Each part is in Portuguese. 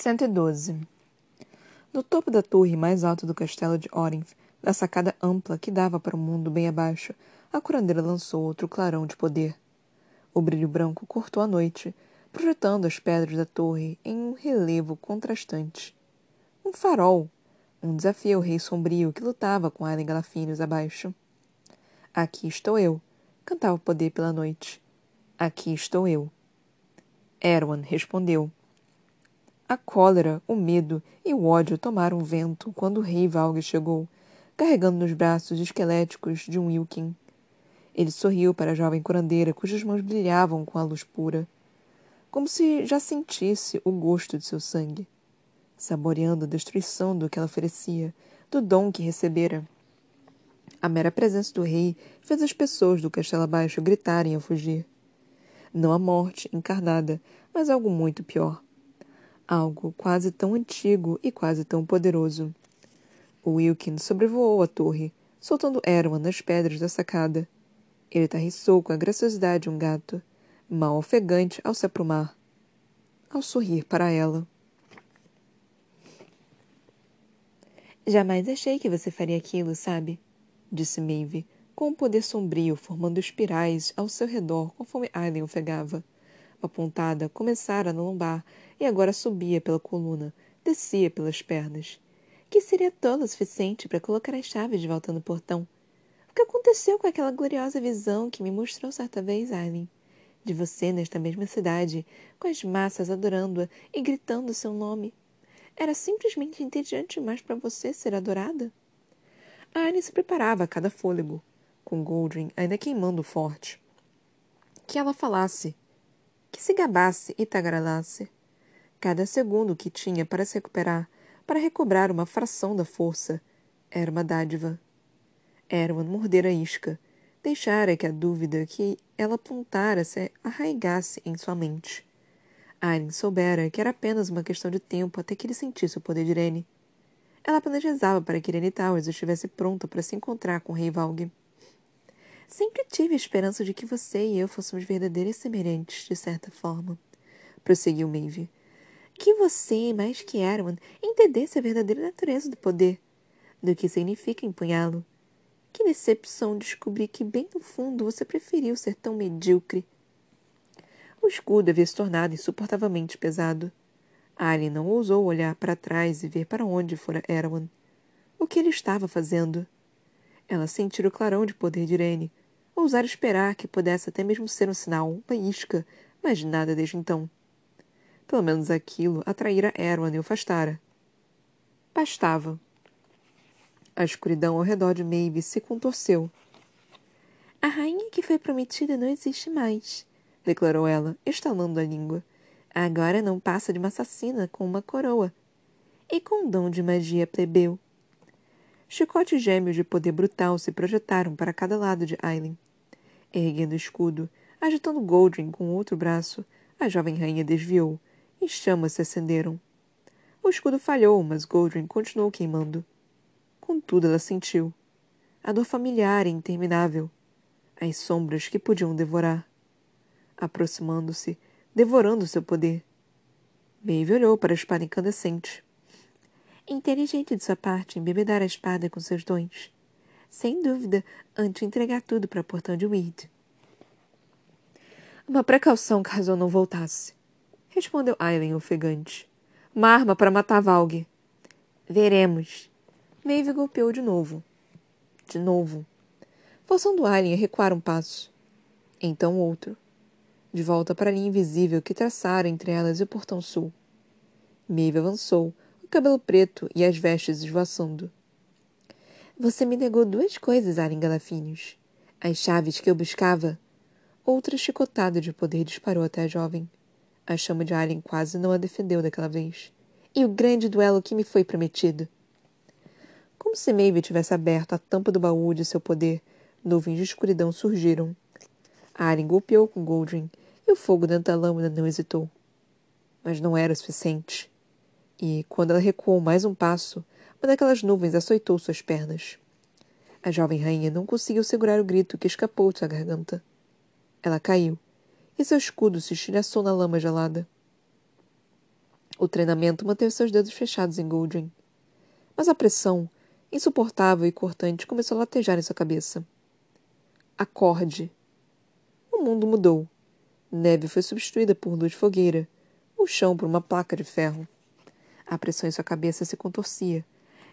112. No topo da torre mais alta do castelo de Orinth, na sacada ampla que dava para o mundo bem abaixo, a curandeira lançou outro clarão de poder. O brilho branco cortou a noite, projetando as pedras da torre em um relevo contrastante. Um farol! Um desafio ao rei sombrio que lutava com Aileen Galafinius abaixo. Aqui estou eu, cantava o poder pela noite. Aqui estou eu. Erwan respondeu. A cólera, o medo e o ódio tomaram vento quando o rei Valg chegou, carregando nos braços esqueléticos de um Wilkin. Ele sorriu para a jovem curandeira, cujas mãos brilhavam com a luz pura, como se já sentisse o gosto de seu sangue, saboreando a destruição do que ela oferecia, do dom que recebera. A mera presença do rei fez as pessoas do castelo abaixo gritarem a fugir. Não a morte encarnada, mas algo muito pior algo quase tão antigo e quase tão poderoso. Wilkin sobrevoou a torre, soltando Erwan nas pedras da sacada. Ele tarriçou com a graciosidade de um gato, mal ofegante ao se aprumar, ao sorrir para ela. Jamais achei que você faria aquilo, sabe? Disse Maeve, com um poder sombrio formando espirais ao seu redor conforme Aileen ofegava. A pontada começara no lombar e agora subia pela coluna, descia pelas pernas. Que seria tola o suficiente para colocar as chaves de volta no portão. O que aconteceu com aquela gloriosa visão que me mostrou certa vez, Aileen? De você nesta mesma cidade, com as massas adorando-a e gritando seu nome. Era simplesmente entediante demais para você ser adorada? A se preparava a cada fôlego, com Goldring ainda queimando forte. Que ela falasse, que se gabasse e tagarelasse. Cada segundo que tinha para se recuperar, para recobrar uma fração da força, era uma dádiva. Erwan mordera a isca, deixara que a dúvida que ela apontara se arraigasse em sua mente. Aileen soubera que era apenas uma questão de tempo até que ele sentisse o poder de Irene. Ela planejava para que Irene Towers estivesse pronta para se encontrar com o Rei Valg. Sempre tive a esperança de que você e eu fôssemos verdadeiras semelhantes, de certa forma, prosseguiu Maeve que você, mais que Erwan, entendesse a verdadeira natureza do poder, do que significa empunhá-lo. Que decepção descobrir que, bem no fundo, você preferiu ser tão medíocre. O escudo havia se tornado insuportavelmente pesado. Alien não ousou olhar para trás e ver para onde fora Erwan. O que ele estava fazendo? Ela sentira o clarão de poder de Irene. Ousar esperar que pudesse até mesmo ser um sinal, uma isca, mas nada desde então. Pelo menos aquilo atraíra Erwan e o afastara. Bastava. A escuridão ao redor de Maeve se contorceu. A rainha que foi prometida não existe mais, declarou ela, estalando a língua. Agora não passa de uma assassina com uma coroa. E com um dom de magia plebeu. Chicotes gêmeos de poder brutal se projetaram para cada lado de Aileen. Erguendo o escudo, agitando Goldring com o outro braço, a jovem rainha desviou, e chamas se acenderam. O escudo falhou, mas Goldring continuou queimando. Contudo, ela sentiu. A dor familiar e interminável. As sombras que podiam devorar. Aproximando-se, devorando seu poder. Maeve olhou para a espada incandescente. Inteligente de sua parte embebedar a espada com seus dons. Sem dúvida, antes de entregar tudo para o portão de Weed. Uma precaução caso eu não voltasse respondeu Aileen ofegante. Uma arma para matar Valg. Veremos. Maeve golpeou de novo. De novo. Forçando Aileen a recuar um passo. Então outro. De volta para a linha invisível que traçara entre elas e o portão sul. Maeve avançou, o cabelo preto e as vestes esvoaçando. Você me negou duas coisas, Aileen Galafinius. As chaves que eu buscava. Outra chicotada de poder disparou até a jovem. A chama de Alien quase não a defendeu daquela vez. E o grande duelo que me foi prometido. Como se Maeve tivesse aberto a tampa do baú de seu poder, nuvens de escuridão surgiram. Alien golpeou com Goldring, e o fogo dentro da lâmina não hesitou. Mas não era o suficiente. E, quando ela recuou mais um passo, uma daquelas nuvens açoitou suas pernas. A jovem rainha não conseguiu segurar o grito que escapou de sua garganta. Ela caiu, e seu escudo se estilhaçou na lama gelada. O treinamento manteve seus dedos fechados em Goldring. Mas a pressão, insuportável e cortante, começou a latejar em sua cabeça. Acorde. O mundo mudou. Neve foi substituída por luz fogueira, o chão por uma placa de ferro. A pressão em sua cabeça se contorcia.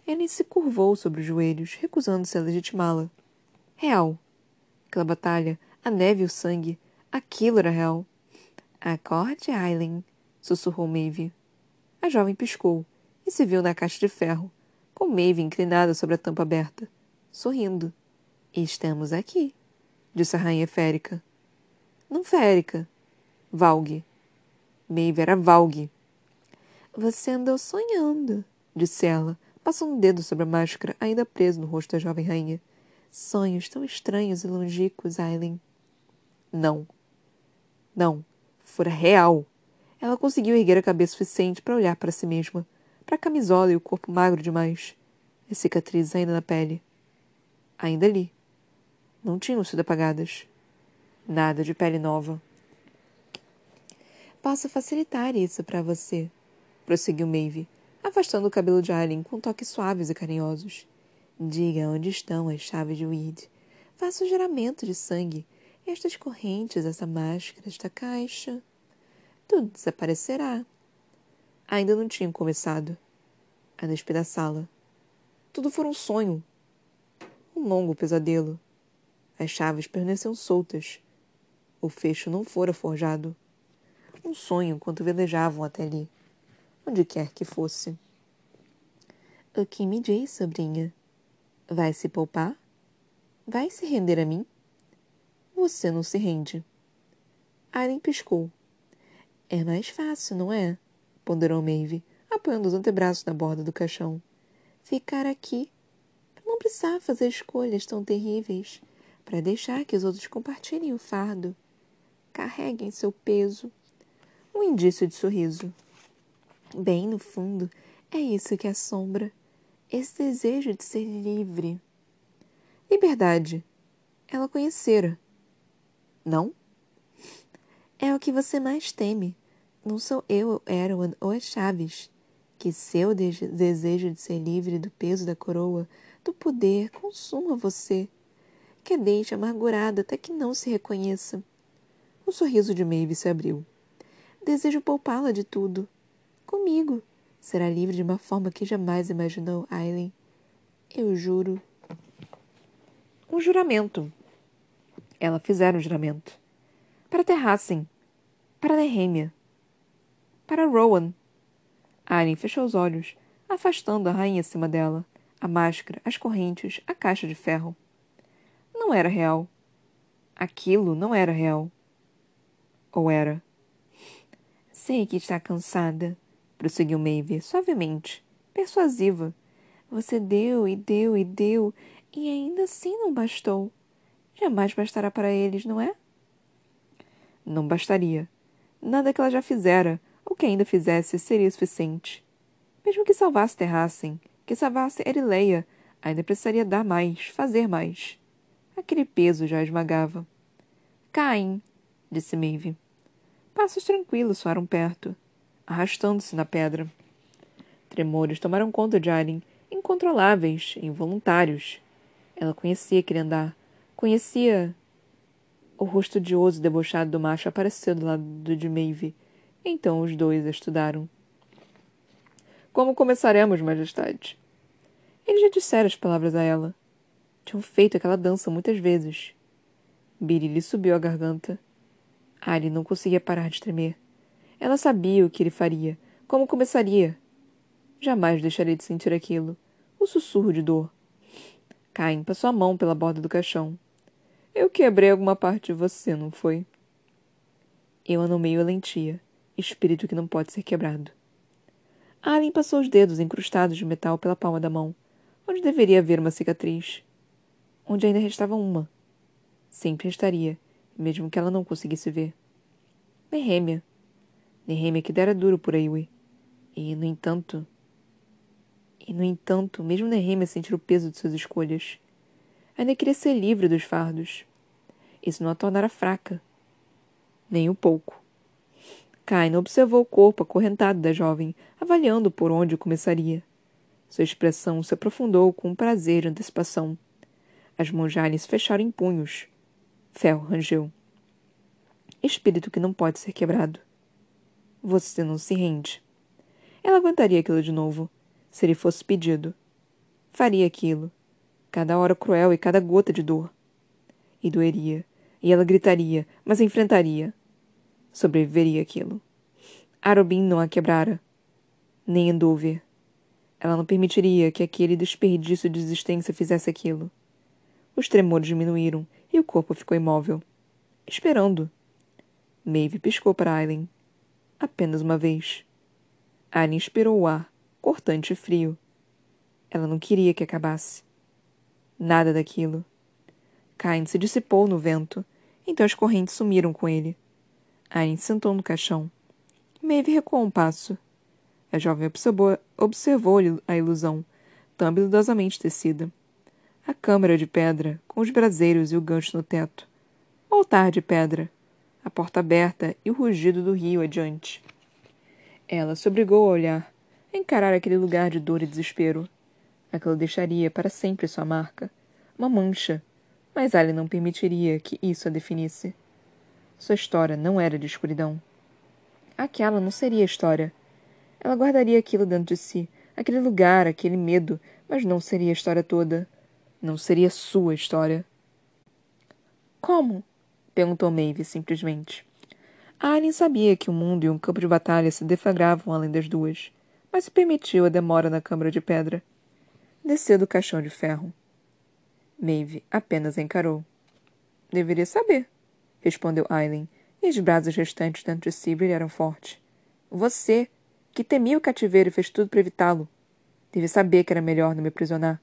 Ele se curvou sobre os joelhos, recusando-se a legitimá-la. Real. Aquela batalha, a neve e o sangue, aquilo era real. Acorde, Aileen, sussurrou Maeve. A jovem piscou e se viu na caixa de ferro, com Maeve inclinada sobre a tampa aberta, sorrindo. Estamos aqui, disse a rainha férica. Não férica. Valgue. Maeve era Valgue. Você andou sonhando, disse ela, passando um dedo sobre a máscara ainda preso no rosto da jovem rainha. Sonhos tão estranhos e longínquos, Aileen. Não. Não. Fora real. Ela conseguiu erguer a cabeça suficiente para olhar para si mesma, para a camisola e o corpo magro demais, as cicatrizes ainda na pele. Ainda ali. Não tinham sido apagadas. Nada de pele nova. Posso facilitar isso para você, prosseguiu Maeve, afastando o cabelo de Aileen com toques suaves e carinhosos. Diga onde estão as chaves de Weed. Faça o geramento de sangue. Estas correntes, essa máscara, esta caixa. Tudo desaparecerá. Ainda não tinham começado a despedaçá-la. Tudo foi um sonho. Um longo pesadelo. As chaves permaneciam soltas. O fecho não fora forjado. Um sonho enquanto velejavam até ali, onde quer que fosse. O que me diz, sobrinha? Vai se poupar? Vai se render a mim? Você não se rende. Aileen piscou. É mais fácil, não é? ponderou Maeve, apoiando os antebraços na borda do caixão. Ficar aqui, para não precisar fazer escolhas tão terríveis, para deixar que os outros compartilhem o fardo. Carreguem seu peso. Um indício de sorriso. Bem no fundo, é isso que assombra. Esse desejo de ser livre. Liberdade. Ela conhecera. Não? É o que você mais teme. Não sou eu, Erwan ou as chaves. Que seu de desejo de ser livre do peso da coroa, do poder, consuma você. Que a deixe amargurada até que não se reconheça. O sorriso de Maeve se abriu. Desejo poupá-la de tudo. Comigo. Será livre de uma forma que jamais imaginou, Aileen. Eu juro. Um juramento. Ela fizera um juramento para Terrassen, para Nehemia, para Rowan. Aren fechou os olhos, afastando a rainha acima dela, a máscara, as correntes, a caixa de ferro. Não era real. Aquilo não era real. Ou era? Sei que está cansada, prosseguiu Maeve, suavemente, persuasiva. Você deu e deu e deu, e ainda assim não bastou. Jamais bastará para eles, não é? Não bastaria. Nada que ela já fizera, ou que ainda fizesse, seria suficiente. Mesmo que salvasse Terrassen, que salvasse Erileia, ainda precisaria dar mais, fazer mais. Aquele peso já esmagava. Caem, disse Maeve. Passos tranquilos soaram perto, arrastando-se na pedra. Tremores tomaram conta de Aileen, incontroláveis, involuntários. Ela conhecia aquele andar, conhecia o rosto odioso e debochado do macho apareceu do lado de Maeve. Então os dois a estudaram. Como começaremos, Majestade? Ele já dissera as palavras a ela. Tinham feito aquela dança muitas vezes. Billy lhe subiu a garganta. Ali não conseguia parar de tremer. Ela sabia o que ele faria, como começaria. Jamais deixaria de sentir aquilo. O sussurro de dor. Caim passou a mão pela borda do caixão. Eu quebrei alguma parte de você, não foi? Eu a a lentia, espírito que não pode ser quebrado. Alien passou os dedos incrustados de metal pela palma da mão, onde deveria haver uma cicatriz. Onde ainda restava uma. Sempre restaria, mesmo que ela não conseguisse ver. Nehemia. Nehemia que dera duro por Aiwe. E, no entanto... E, no entanto, mesmo Nehemia sentir o peso de suas escolhas, Ainda queria ser livre dos fardos. Isso não a tornara fraca. Nem um pouco. Kain observou o corpo acorrentado da jovem, avaliando por onde começaria. Sua expressão se aprofundou com um prazer de antecipação. As se fecharam em punhos. Ferro rangeu. Espírito que não pode ser quebrado. Você não se rende. Ela aguentaria aquilo de novo, se lhe fosse pedido. Faria aquilo. Cada hora cruel e cada gota de dor. E doeria. E ela gritaria, mas enfrentaria. Sobreviveria aquilo. Arobin não a quebrara. Nem Endover. Ela não permitiria que aquele desperdício de existência fizesse aquilo. Os tremores diminuíram e o corpo ficou imóvel. Esperando. Maeve piscou para Aileen. Apenas uma vez. Aileen inspirou o ar, cortante e frio. Ela não queria que acabasse. Nada daquilo. Cain se dissipou no vento, então as correntes sumiram com ele. Aileen sentou no caixão. Maeve recuou um passo. A jovem observou, observou a ilusão, tão habilidosamente tecida. A câmara de pedra, com os braseiros e o gancho no teto. O altar de pedra, a porta aberta e o rugido do rio adiante. Ela se obrigou a olhar, a encarar aquele lugar de dor e desespero. Aquilo deixaria para sempre sua marca, uma mancha, mas Ali não permitiria que isso a definisse. Sua história não era de escuridão. Aquela não seria história. Ela guardaria aquilo dentro de si, aquele lugar, aquele medo, mas não seria a história toda. Não seria sua história. Como? perguntou Maeve simplesmente. Alien sabia que o mundo e um campo de batalha se deflagravam além das duas, mas se permitiu a demora na câmara de pedra. Desceu do caixão de ferro. Maeve apenas encarou. Deveria saber, respondeu Aileen, e os braços restantes dentro de si brilharam forte. Você, que temia o cativeiro e fez tudo para evitá-lo, deve saber que era melhor não me aprisionar.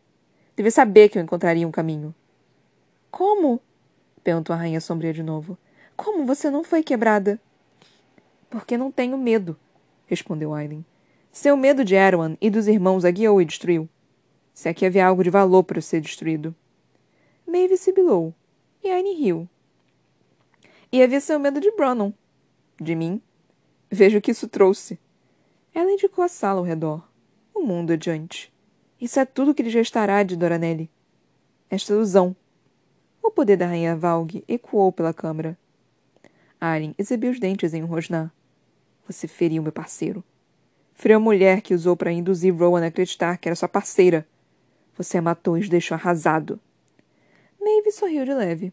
Deve saber que eu encontraria um caminho. Como? perguntou a rainha sombria de novo. Como você não foi quebrada? Porque não tenho medo, respondeu Aileen. Seu medo de Erwan e dos irmãos a guiou e destruiu. Se aqui havia algo de valor para ser destruído. Maeve sibilou, e Aileen riu. E havia seu medo de Brannon. De mim? Vejo o que isso trouxe. Ela indicou a sala ao redor. O mundo adiante. Isso é tudo que lhe restará de Doranelli. Esta ilusão, o poder da rainha Valg ecoou pela câmara. Aren exibiu os dentes em um rosnar. Você feriu meu parceiro. Feriu a mulher que usou para induzir Rowan a acreditar que era sua parceira. Você a matou e os deixou arrasado. Maeve sorriu de leve.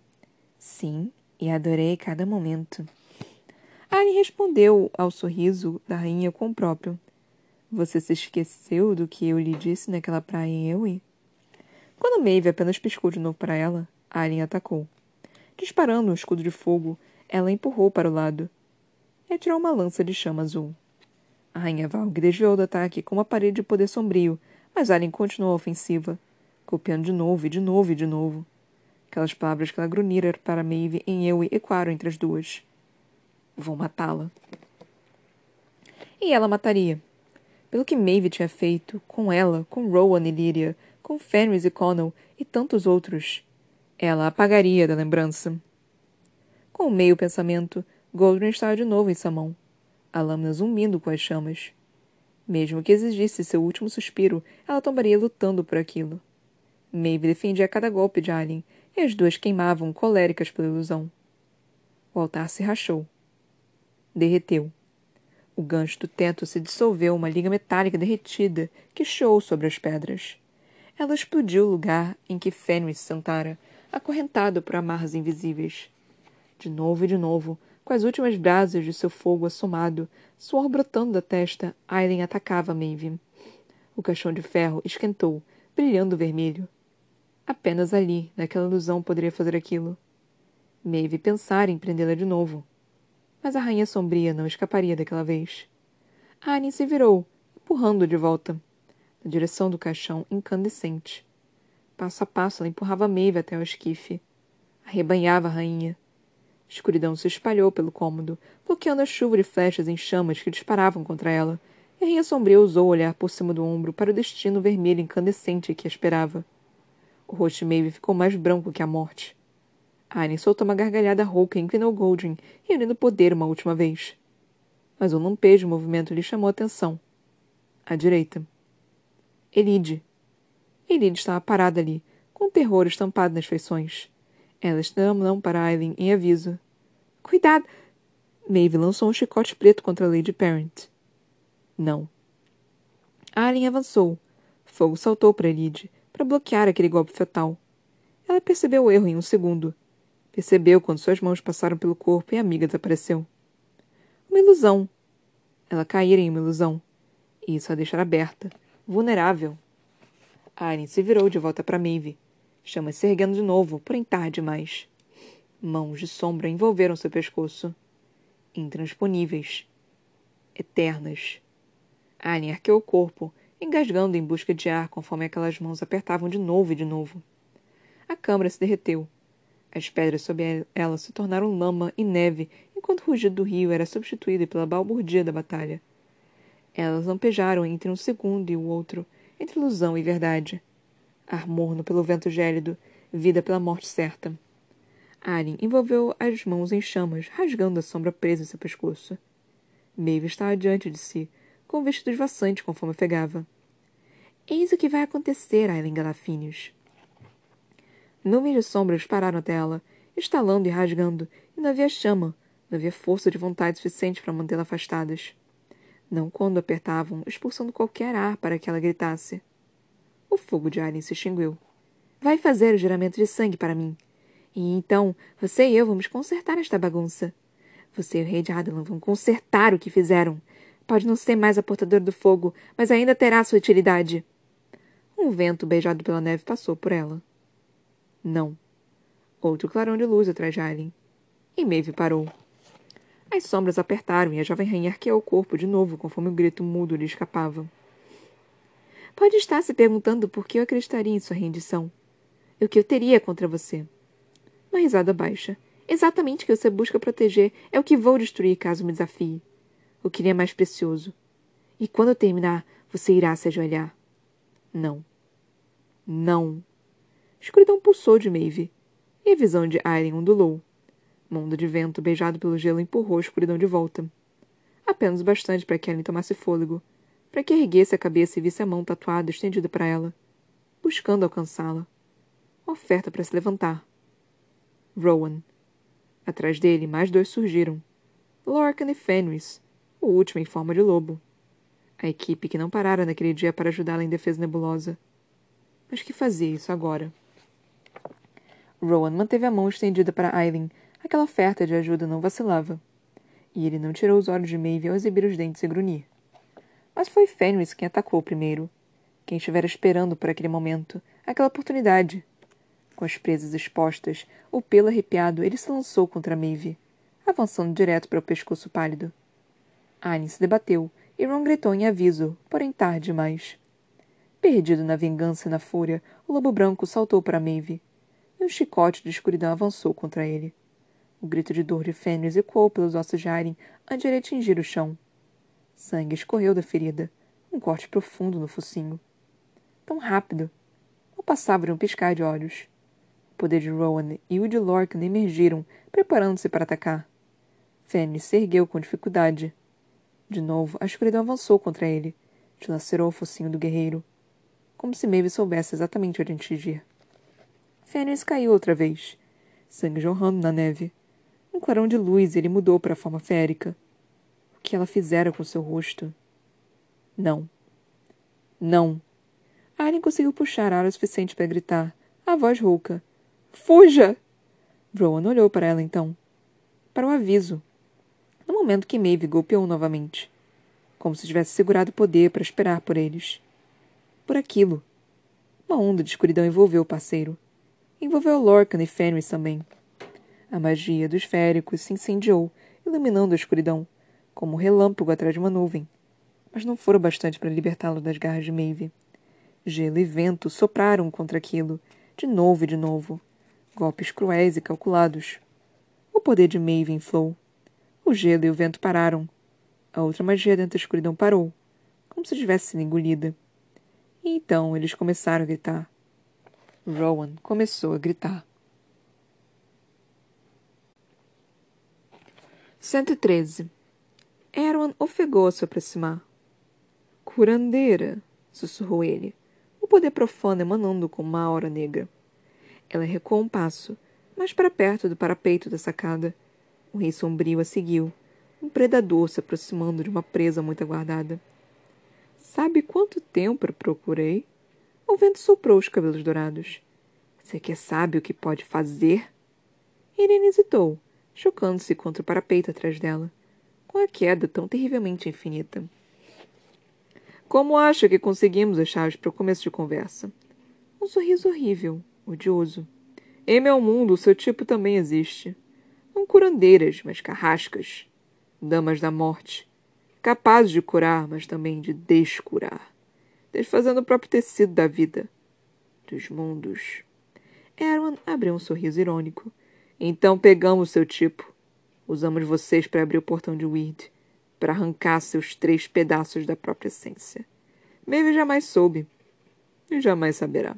Sim, e adorei cada momento. Aren respondeu ao sorriso da rainha com o próprio. Você se esqueceu do que eu lhe disse naquela praia em Ewe? Quando Maeve apenas piscou de novo para ela, Arya atacou. Disparando um escudo de fogo, ela empurrou para o lado e atirou uma lança de chama azul. A rainha Valg desviou do ataque com uma parede de poder sombrio, mas Arya continuou a ofensiva, copiando de novo e de novo e de novo. Aquelas palavras que ela grunhira para Maeve em eu ecoaram entre as duas. Vou matá-la. E ela mataria. Pelo que Maeve tinha feito, com ela, com Rowan e Lyria, com Fenris e Connell e tantos outros. Ela apagaria da lembrança. Com o meio pensamento, Goldrin estava de novo em sua mão, a lâmina zumbindo com as chamas. Mesmo que exigisse seu último suspiro, ela tombaria lutando por aquilo. Maeve defendia cada golpe de Alien, e as duas queimavam coléricas pela ilusão. O altar se rachou. Derreteu. O gancho do teto se dissolveu uma liga metálica derretida que choou sobre as pedras. Ela explodiu o lugar em que Fenris sentara, acorrentado por amarras invisíveis. De novo e de novo, com as últimas brasas de seu fogo assomado, suor brotando da testa, Aileen atacava Maeve. O caixão de ferro esquentou, brilhando vermelho. Apenas ali, naquela ilusão, poderia fazer aquilo. Maeve pensara em prendê-la de novo. Mas a rainha sombria não escaparia daquela vez. Aileen se virou, empurrando de volta, na direção do caixão incandescente. Passo a passo, ela empurrava Maeve até o esquife. Arrebanhava a rainha. Escuridão se espalhou pelo cômodo, bloqueando a chuva de flechas em chamas que disparavam contra ela, e a rainha sombria ousou olhar por cima do ombro para o destino vermelho incandescente que a esperava. O rosto de Maeve ficou mais branco que a morte. Arryn soltou uma gargalhada rouca e inclinou Goldrin, reunindo poder uma última vez. mas um lampejo movimento lhe chamou a atenção. À direita. Elide. Elide estava parada ali, com terror estampado nas feições. Ela estava não para Aileen em aviso. Cuidado! Maeve lançou um chicote preto contra Lady Parent. Não. Aileen avançou. Fogo saltou para Elide, para bloquear aquele golpe fatal. Ela percebeu o erro em um segundo. Percebeu quando suas mãos passaram pelo corpo e a amiga desapareceu. Uma ilusão. Ela caíra em uma ilusão. E isso a deixara aberta, vulnerável. Aren se virou de volta para Maeve, chamas se erguendo de novo, porém tarde demais. Mãos de sombra envolveram seu pescoço. Intransponíveis. Eternas. Aren arqueou o corpo, engasgando em busca de ar conforme aquelas mãos apertavam de novo e de novo. A câmara se derreteu. As pedras sob ela se tornaram lama e neve enquanto o rugido do rio era substituído pela balbúrdia da batalha. Elas lampejaram entre um segundo e o outro, entre ilusão e verdade. Ar morno pelo vento gélido, vida pela morte certa. Arin envolveu as mãos em chamas, rasgando a sombra presa em seu pescoço. Maeve estava diante de si, com vestido esvaçante conforme ofegava. Eis o que vai acontecer, Aileen Galafinius. Nuvens de sombras pararam até ela, estalando e rasgando, e não havia chama, não havia força de vontade suficiente para mantê-la afastadas. Não quando apertavam, expulsando qualquer ar para que ela gritasse. O fogo de Alien se extinguiu. Vai fazer o juramento de sangue para mim. E então você e eu vamos consertar esta bagunça. Você e o rei de Adelan vão consertar o que fizeram. Pode não ser mais a portadora do fogo, mas ainda terá sua utilidade. Um vento beijado pela neve passou por ela. Não. Outro clarão de luz atrás de Aileen. E Maeve parou. As sombras apertaram e a jovem rainha arqueou o corpo de novo conforme o grito mudo lhe escapava. Pode estar se perguntando por que eu acreditaria em sua rendição. O que eu teria contra você? Uma risada baixa. Exatamente o que você busca proteger é o que vou destruir caso me desafie. O que lhe é mais precioso. E quando eu terminar, você irá se ajoelhar. Não. Não. Escuridão pulsou de Maeve, e a visão de Aileen ondulou. Mundo de vento beijado pelo gelo empurrou a escuridão de volta. Apenas bastante para que Ellen tomasse fôlego, para que erguesse a cabeça e visse a mão tatuada estendida para ela, buscando alcançá-la. Oferta para se levantar. Rowan. Atrás dele, mais dois surgiram. Lorcan e Fenris, o último em forma de lobo. A equipe que não parara naquele dia para ajudá-la em defesa nebulosa. Mas que fazia isso agora? Rowan manteve a mão estendida para Aileen, Aquela oferta de ajuda não vacilava. E ele não tirou os olhos de Maeve ao exibir os dentes e grunhir. Mas foi Fenris quem atacou primeiro. Quem estivera esperando por aquele momento, aquela oportunidade. Com as presas expostas, o pelo arrepiado, ele se lançou contra Maeve, avançando direto para o pescoço pálido. Anne se debateu e Ron gritou em aviso, porém tarde demais. Perdido na vingança e na fúria, o lobo branco saltou para Maeve, e um chicote de escuridão avançou contra ele. O grito de dor de Fenris ecoou pelos ossos de Aileen antes de ele atingir o chão. Sangue escorreu da ferida, um corte profundo no focinho. Tão rápido. Não passava de um piscar de olhos. O poder de Rowan e o de Lorcan emergiram, preparando-se para atacar. Fenris se ergueu com dificuldade. De novo, a escuridão avançou contra ele, dilacerou o focinho do guerreiro, como se Maeve soubesse exatamente onde atingir. Fenris caiu outra vez, sangue jorrando na neve. Um clarão de luz ele mudou para a forma férica. Que ela fizera com seu rosto? Não. Não. Alien conseguiu puxar ar o suficiente para gritar, a voz rouca. Fuja! Rowan olhou para ela então. Para o aviso. No momento que Maeve golpeou novamente. Como se tivesse segurado o poder para esperar por eles. Por aquilo. Uma onda de escuridão envolveu o parceiro. Envolveu Lorcan e Fenris também. A magia dos féricos se incendiou, iluminando a escuridão, como um relâmpago atrás de uma nuvem. Mas não foram bastante para libertá-lo das garras de Maeve. Gelo e vento sopraram contra aquilo, de novo e de novo. Golpes cruéis e calculados. O poder de Maeve inflou. O gelo e o vento pararam. A outra magia dentro da escuridão parou, como se tivesse sido engolida. E então eles começaram a gritar. Rowan começou a gritar. 113. Erwan ofegou a se aproximar. Curandeira, sussurrou ele, o poder profano emanando com uma aura negra. Ela recuou um passo, mais para perto do parapeito da sacada. O rei sombrio a seguiu, um predador se aproximando de uma presa muito aguardada. Sabe quanto tempo procurei? O vento soprou os cabelos dourados. Você quer sabe o que pode fazer? Irene hesitou, chocando-se contra o parapeito atrás dela, com a queda tão terrivelmente infinita. Como acha que conseguimos as chaves para o começo de conversa? Um sorriso horrível, odioso. Em meu mundo, o seu tipo também existe. Não curandeiras, mas carrascas. Damas da morte. Capazes de curar, mas também de descurar. Desfazendo o próprio tecido da vida. Dos mundos. Erwan abriu um sorriso irônico. Então pegamos seu tipo. Usamos vocês para abrir o portão de Weird para arrancar seus três pedaços da própria essência. Maeve jamais soube e jamais saberá.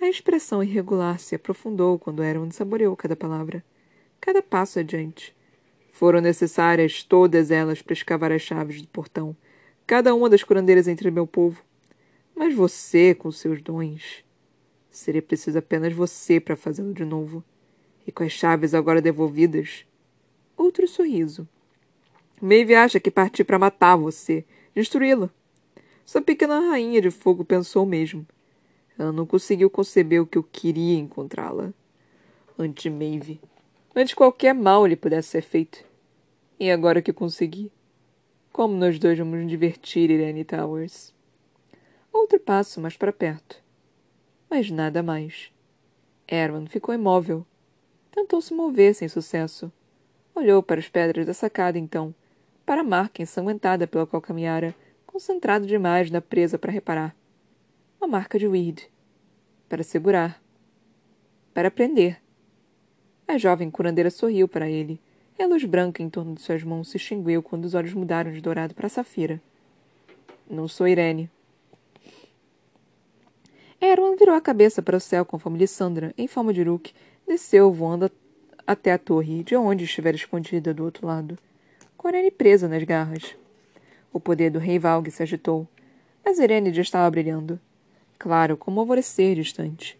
A expressão irregular se aprofundou quando Erwin saboreou cada palavra, cada passo adiante. Foram necessárias todas elas para escavar as chaves do portão, cada uma das curandeiras entre meu povo. Mas você, com seus dons, seria preciso apenas você para fazê-lo de novo. E com as chaves agora devolvidas, outro sorriso Maeve acha que parti para matar você, destruí-la. Sua pequena rainha de fogo pensou mesmo. Ela não conseguiu conceber o que eu queria encontrá-la. Ante Maeve. Antes qualquer mal lhe pudesse ser feito. E agora que consegui. Como nós dois vamos nos divertir, Irene Towers? Outro passo mais para perto. Mas nada mais. Erwan ficou imóvel. Tentou se mover sem sucesso. Olhou para as pedras da sacada então para a marca ensanguentada pela qual caminhara, concentrado demais na presa para reparar. Uma marca de Weed. Para segurar. Para prender. A jovem curandeira sorriu para ele, e a luz branca em torno de suas mãos se extinguiu quando os olhos mudaram de dourado para safira. Não sou Irene. Erwan virou a cabeça para o céu conforme Lissandra, em forma de Uruk, desceu voando até a torre, de onde estivera escondida do outro lado. Corene presa nas garras. O poder do rei Valg se agitou, mas Irene já estava brilhando. Claro, como alvorecer distante.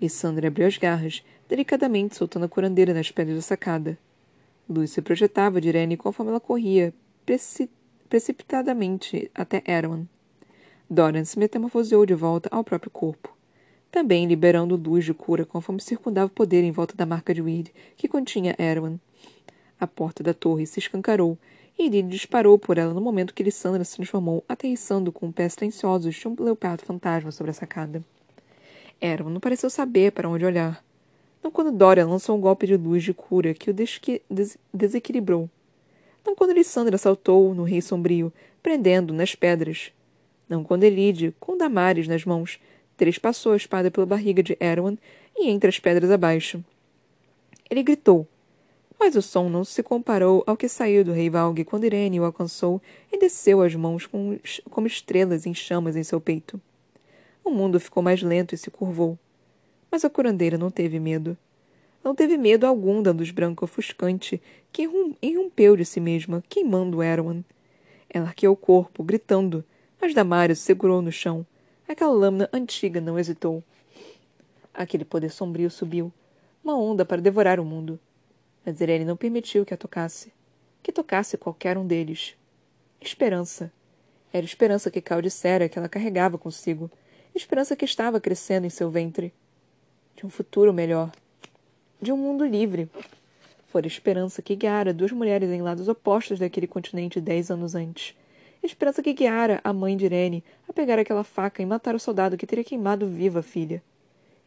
E Sandra abriu as garras, delicadamente soltando a curandeira nas pedras da sacada. Luz se projetava de Irene conforme ela corria, preci precipitadamente até Erwan. Dorian se metamorfoseou de volta ao próprio corpo, também liberando luz de cura conforme circundava o poder em volta da marca de Weed, que continha Erwan. A porta da torre se escancarou e Lily disparou por ela no momento que Lissandra se transformou, aterrissando com pés silenciosos de um leopardo fantasma sobre a sacada. Erwin não pareceu saber para onde olhar. Não quando Dorian lançou um golpe de luz de cura que o des desequilibrou. Não quando Lissandra saltou no rei sombrio, prendendo nas pedras. Não quando Elide, com Damares nas mãos, trespassou a espada pela barriga de Erwan e entre as pedras abaixo. Ele gritou, mas o som não se comparou ao que saiu do rei Valg quando Irene o alcançou e desceu as mãos com, como estrelas em chamas em seu peito. O mundo ficou mais lento e se curvou. Mas a curandeira não teve medo. Não teve medo algum da luz branca ofuscante que irrompeu de si mesma, queimando Erwan. Ela arqueou o corpo, gritando, mas Damaris segurou no chão. Aquela lâmina antiga não hesitou. Aquele poder sombrio subiu, uma onda para devorar o mundo mas Irene não permitiu que a tocasse. Que tocasse qualquer um deles. Esperança. Era esperança que Cal dissera que ela carregava consigo. Esperança que estava crescendo em seu ventre. De um futuro melhor. De um mundo livre. Fora esperança que guiara duas mulheres em lados opostos daquele continente dez anos antes. Esperança que guiara a mãe de Irene a pegar aquela faca e matar o soldado que teria queimado viva a filha.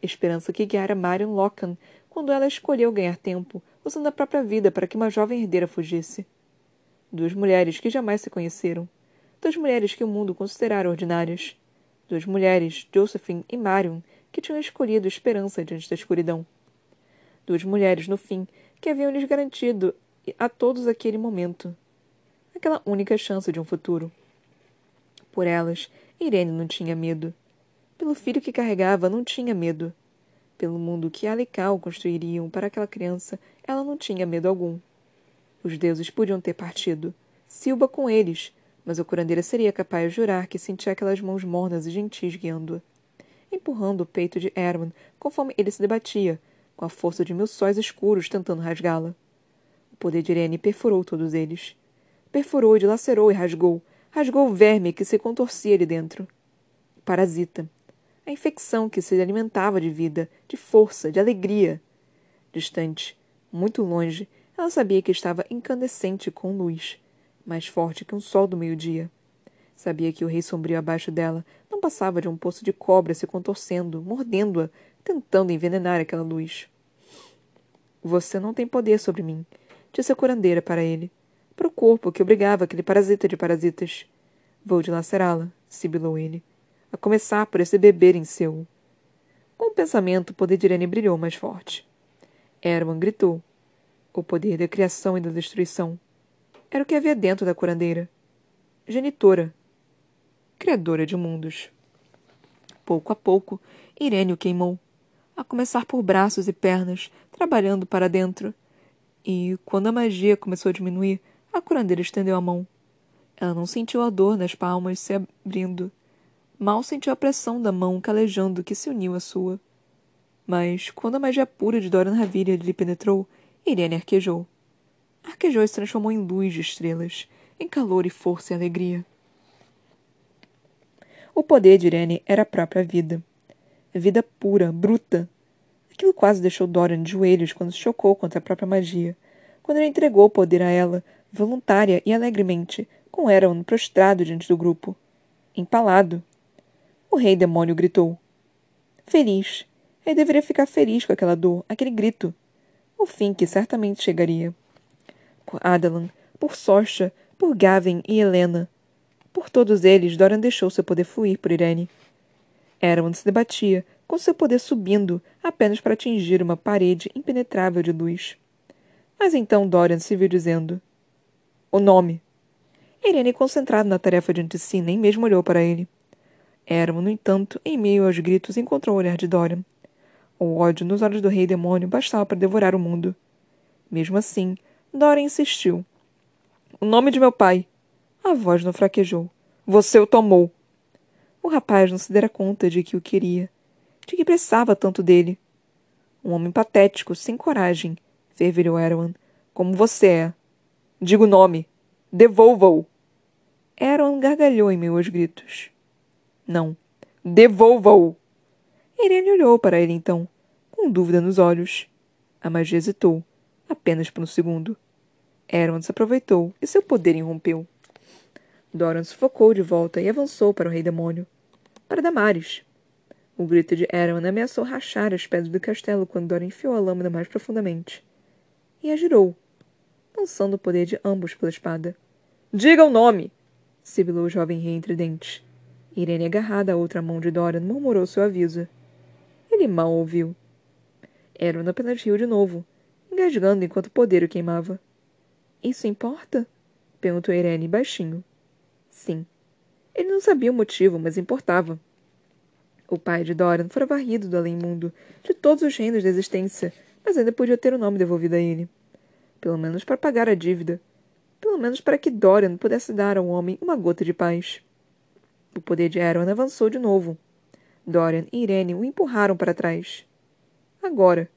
Esperança que guiara Marion Lockham quando ela escolheu ganhar tempo, usando a própria vida para que uma jovem herdeira fugisse. Duas mulheres que jamais se conheceram. Duas mulheres que o mundo considerara ordinárias. Duas mulheres, Josephine e Marion, que tinham escolhido esperança diante da escuridão. Duas mulheres, no fim, que haviam lhes garantido a todos aquele momento. Aquela única chance de um futuro. Por elas, Irene não tinha medo. Pelo filho que carregava, não tinha medo. Pelo mundo que Alecal construiriam para aquela criança, ela não tinha medo algum. Os deuses podiam ter partido, Silba com eles, mas a curandeira seria capaz de jurar que sentia aquelas mãos mornas e gentis guiando-a, empurrando o peito de Erwan conforme ele se debatia, com a força de mil sóis escuros tentando rasgá-la. O poder de Irene perfurou todos eles. Perfurou, dilacerou e rasgou. Rasgou o verme que se contorcia ali dentro. Parasita. A infecção que se alimentava de vida, de força, de alegria. Distante, muito longe, ela sabia que estava incandescente com luz mais forte que um sol do meio-dia. Sabia que o rei sombrio abaixo dela não passava de um poço de cobra se contorcendo, mordendo-a, tentando envenenar aquela luz. Você não tem poder sobre mim, disse a curandeira para ele, para o corpo que obrigava aquele parasita de parasitas. Vou dilacerá-la, sibilou ele, a começar por esse beber em seu. Com o pensamento, o poder de Irene brilhou mais forte. Erwan gritou. O poder da criação e da destruição. Era o que havia dentro da curandeira. Genitora. Criadora de mundos. Pouco a pouco, Irene o queimou. A começar por braços e pernas, trabalhando para dentro. E, quando a magia começou a diminuir, a curandeira estendeu a mão. Ela não sentiu a dor nas palmas se abrindo. Mal sentiu a pressão da mão calejando que se uniu à sua. Mas, quando a magia pura de Doran Ravilha lhe penetrou, Irene arquejou. Arquejou e se transformou em luz de estrelas, em calor e força e alegria. O poder de Irene era a própria vida. Vida pura, bruta. Aquilo quase deixou Dorian de joelhos quando se chocou contra a própria magia, quando ele entregou o poder a ela, voluntária e alegremente, com Eraon prostrado diante do grupo. Empalado. O rei demônio gritou. Feliz. Ele deveria ficar feliz com aquela dor, aquele grito. O fim que certamente chegaria por Adalan, por Sorcha, por Gavin e Helena. Por todos eles, Doran deixou seu poder fluir por Irene. Erawan se debatia, com seu poder subindo, apenas para atingir uma parede impenetrável de luz. Mas então Dorian se viu dizendo: O nome. Irene, concentrado na tarefa diante de si, nem mesmo olhou para ele. Erawan, no entanto, em meio aos gritos, encontrou o olhar de Dorian. O ódio nos olhos do rei demônio bastava para devorar o mundo. Mesmo assim, Dora insistiu. O nome de meu pai. A voz não fraquejou. Você o tomou. O rapaz não se dera conta de que o queria, de que precisava tanto dele. Um homem patético, sem coragem, fervilhou Erwan, como você é. Diga o nome. Devolva-o. Erwan gargalhou em aos gritos. Não. Devolva-o. Irene olhou para ele então, com dúvida nos olhos. A magia hesitou, apenas por um segundo. Eron se aproveitou e seu poder irrompeu. Doran sufocou de volta e avançou para o rei demônio. Para Damares. O grito de Eron ameaçou rachar as pedras do castelo quando Doran enfiou a lâmina mais profundamente. E a girou, lançando o poder de ambos pela espada. Diga o nome! sibilou o jovem rei entre dentes. Irene, agarrada à outra mão de Doran, murmurou seu aviso. Ele mal ouviu. Eron apenas riu de novo, engasgando enquanto o poder o queimava. Isso importa? perguntou Irene baixinho. Sim. Ele não sabia o motivo, mas importava. O pai de Dorian fora varrido do além-mundo, de todos os reinos da existência, mas ainda podia ter o nome devolvido a ele. Pelo menos para pagar a dívida. Pelo menos para que Dorian pudesse dar ao homem uma gota de paz. O poder de Aaron avançou de novo. Dorian e Irene o empurraram para trás. Agora.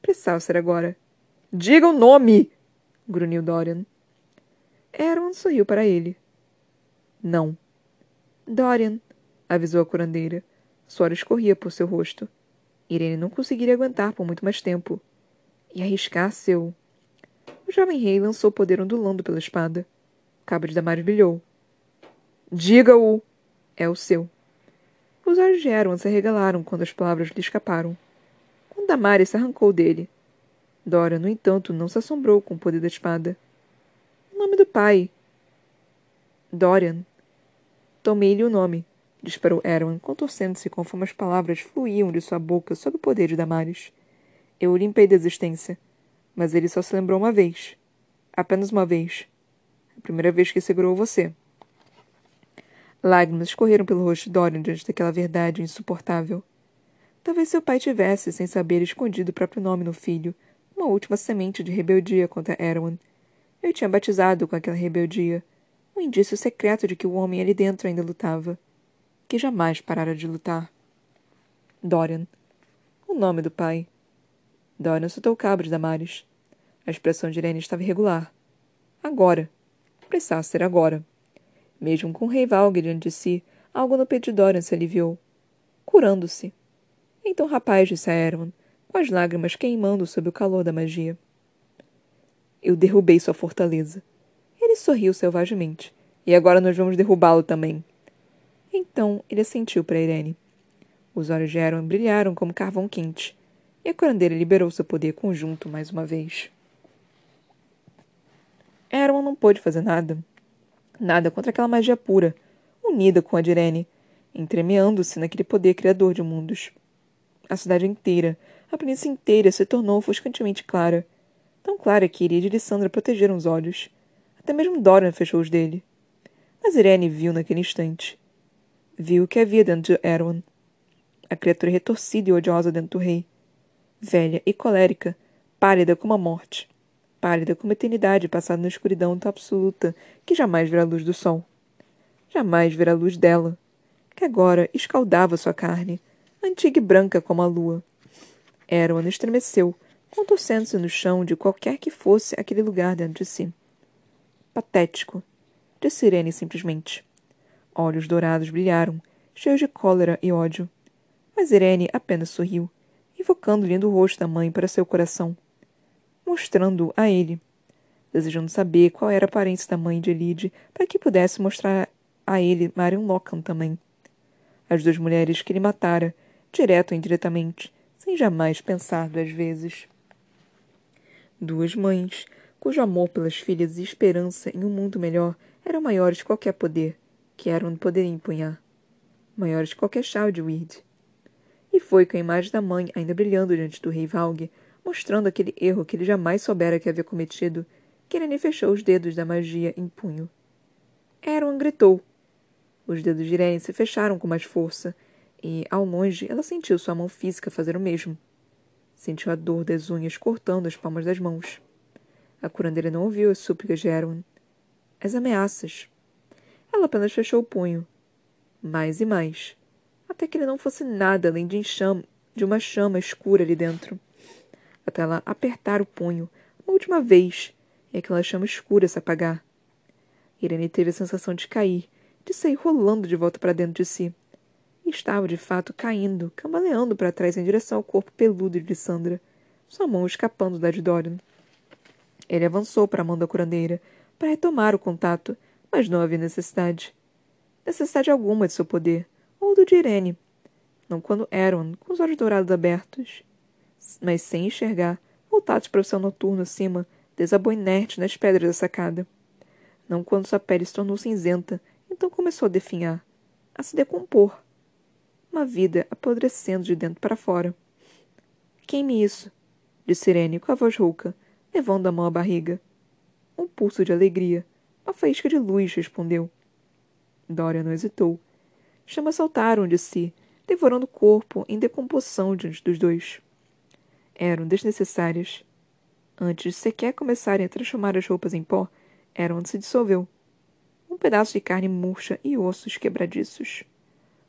Precisava ser agora. Diga o nome! grunhiu Dorian. Aaron sorriu para ele. Não. Dorian, avisou a curandeira. Suor escorria por seu rosto. Irene não conseguiria aguentar por muito mais tempo. E arriscar seu. O jovem rei lançou o poder ondulando pela espada. O cabo de Damares brilhou. Diga-o! É o seu. Os olhos de Aaron se arregalaram quando as palavras lhe escaparam. Quando Damares se arrancou dele, Dora, no entanto, não se assombrou com o poder da espada. O nome do pai. Dorian. Tomei-lhe o nome, disparou Erwan, contorcendo-se conforme as palavras fluíam de sua boca sob o poder de Damares. Eu o limpei da existência, mas ele só se lembrou uma vez. Apenas uma vez. A primeira vez que segurou você. Lágrimas escorreram pelo rosto de Dorian diante daquela verdade insuportável. Talvez seu pai tivesse, sem saber, escondido o próprio nome no filho, uma última semente de rebeldia contra Erwan. Eu tinha batizado com aquela rebeldia. Um indício secreto de que o homem ali dentro ainda lutava. Que jamais parara de lutar. Dorian. O nome do pai. Dorian soltou o cabo de. A expressão de Irene estava irregular. Agora. Precisava ser agora. Mesmo com rei Valgue diante de si, algo no peito de Dorian se aliviou. Curando-se. Então, rapaz, disse a Erwan, com as lágrimas queimando sob o calor da magia. Eu derrubei sua fortaleza. Ele sorriu selvagemente. E agora nós vamos derrubá-lo também. Então ele assentiu para Irene. Os olhos de Erwan brilharam como carvão quente, e a curandeira liberou seu poder conjunto mais uma vez. Erwan não pôde fazer nada. Nada contra aquela magia pura, unida com a de Irene, entremeando-se naquele poder criador de mundos. A cidade inteira, a planície inteira se tornou ofuscantemente clara, tão clara que Iria e Lissandra protegeram os olhos. Até mesmo Dorian fechou os dele. Mas Irene viu naquele instante. Viu o que havia dentro de Erwan. A criatura retorcida e odiosa dentro do rei. Velha e colérica, pálida como a morte. Pálida como a eternidade passada na escuridão tão absoluta que jamais verá a luz do sol. Jamais verá a luz dela, que agora escaldava sua carne, antiga e branca como a lua. Erwan estremeceu, contorcendo-se no chão de qualquer que fosse aquele lugar dentro de si. Patético, disse Irene simplesmente. Olhos dourados brilharam, cheios de cólera e ódio. Mas Irene apenas sorriu, invocando o lindo rosto da mãe para seu coração, mostrando-o a ele, desejando saber qual era a aparência da mãe de Elide para que pudesse mostrar a ele Marion Lockham também. As duas mulheres que ele matara, direto ou indiretamente, sem jamais pensar duas vezes. Duas mães, cujo amor pelas filhas e esperança em um mundo melhor eram maiores que qualquer poder que Aaron poderia empunhar. Maiores que qualquer chave de Weird. E foi com a imagem da mãe ainda brilhando diante do rei Valg, mostrando aquele erro que ele jamais soubera que havia cometido, que Irene fechou os dedos da magia em punho. Aaron gritou. Os dedos de Irene se fecharam com mais força, e, ao longe, ela sentiu sua mão física fazer o mesmo. Sentiu a dor das unhas cortando as palmas das mãos. A curandeira não ouviu as súplicas de Erwin. As ameaças. Ela apenas fechou o punho. Mais e mais. Até que ele não fosse nada além de, enxame, de uma chama escura ali dentro. Até ela apertar o punho, uma última vez, e aquela chama escura se apagar. Irene teve a sensação de cair, de sair rolando de volta para dentro de si. E estava, de fato, caindo, cambaleando para trás em direção ao corpo peludo de Sandra, sua mão escapando da de Dorian. Ele avançou para a mão da curandeira, para retomar o contato, mas não havia necessidade. Necessidade alguma de seu poder, ou do de Irene. Não quando Aaron, com os olhos dourados abertos, mas sem enxergar, voltados para o céu noturno acima, desabou inerte nas pedras da sacada. Não quando sua pele se tornou cinzenta, então começou a definhar, a se decompor. Uma vida apodrecendo de dentro para fora. Queime isso, disse Irene com a voz rouca, levando a mão à barriga. Um pulso de alegria, uma faísca de luz, respondeu. Dória não hesitou. Chamas saltaram de si, devorando o corpo em decomposição diante dos dois. Eram desnecessárias. Antes de sequer começarem a transformar as roupas em pó, era onde se dissolveu. Um pedaço de carne murcha e ossos quebradiços.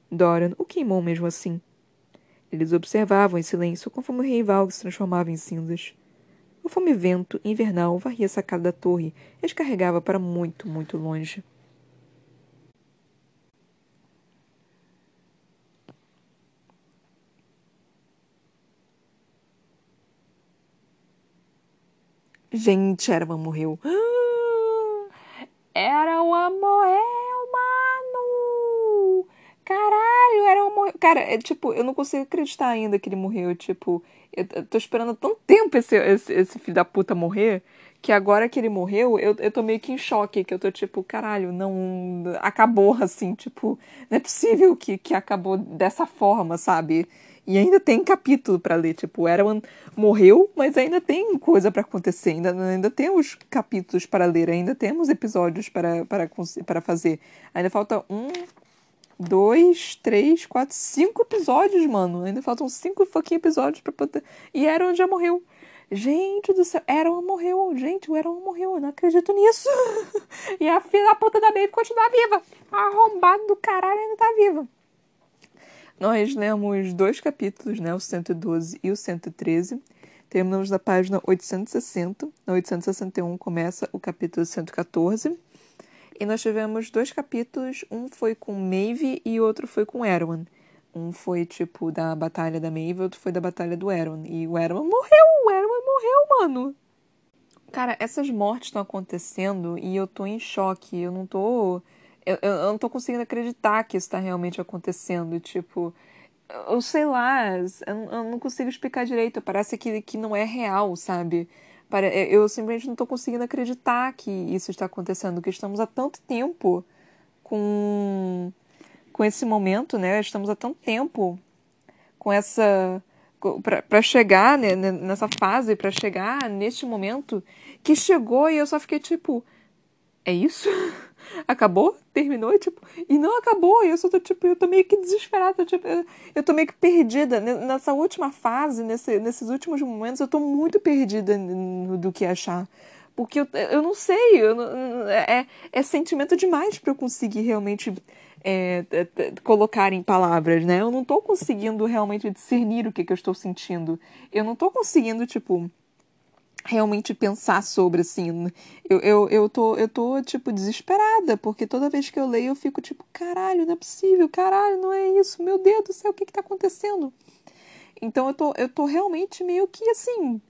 Dorian o queimou mesmo assim. Eles observavam em silêncio conforme o rei Valg se transformava em cinzas. O fome-vento invernal varria a sacada da torre e as carregava para muito, muito longe. Gente, Erwan morreu. Era uma morreu, mano! Caralho, era uma morreu. Cara, é tipo, eu não consigo acreditar ainda que ele morreu. Tipo, eu, eu tô esperando tanto tempo esse, esse, esse filho da puta morrer que agora que ele morreu, eu, eu tô meio que em choque, que eu tô tipo, caralho, não. Acabou assim, tipo, não é possível que, que acabou dessa forma, sabe? E ainda tem capítulo para ler, tipo, Erwan morreu, mas ainda tem coisa para acontecer, ainda, ainda temos capítulos para ler, ainda temos episódios para, para, para fazer. Ainda falta um, dois, três, quatro, cinco episódios, mano. Ainda faltam cinco fucking episódios para poder. E Erwan já morreu. Gente do céu, Aaron morreu. Gente, o Aaron morreu. Eu não acredito nisso. e a filha da puta da Baby continua viva. Arrombado do caralho ainda tá viva. Nós lemos dois capítulos, né? O 112 e o 113. Terminamos na página 860. Na 861 começa o capítulo 114. E nós tivemos dois capítulos. Um foi com Maeve e outro foi com Erwan. Um foi, tipo, da batalha da Maeve, outro foi da batalha do Erwan. E o Erwan morreu! O Erwan morreu, mano! Cara, essas mortes estão acontecendo e eu tô em choque. Eu não tô. Eu, eu, não tô conseguindo acreditar que isso tá realmente acontecendo. Tipo, eu sei lá, eu, eu não consigo explicar direito. Parece que, que não é real, sabe? Eu simplesmente não tô conseguindo acreditar que isso está acontecendo, que estamos há tanto tempo com com esse momento, né? Estamos há tanto tempo com essa para chegar né, nessa fase, para chegar neste momento que chegou e eu só fiquei tipo, é isso? acabou? Terminou? E, tipo, e não acabou. E eu só tô, tipo, eu tô meio que desesperada. Tipo, eu, eu tô meio que perdida. Nessa última fase, nesse, nesses últimos momentos, eu tô muito perdida do que achar. Porque eu, eu não sei, eu não, é, é sentimento demais para eu conseguir realmente é, colocar em palavras, né? Eu não tô conseguindo realmente discernir o que, que eu estou sentindo. Eu não tô conseguindo, tipo, realmente pensar sobre, assim. Eu, eu, eu, tô, eu tô, tipo, desesperada, porque toda vez que eu leio eu fico, tipo, caralho, não é possível, caralho, não é isso, meu Deus do céu, o que que tá acontecendo? Então eu tô, eu tô realmente meio que, assim,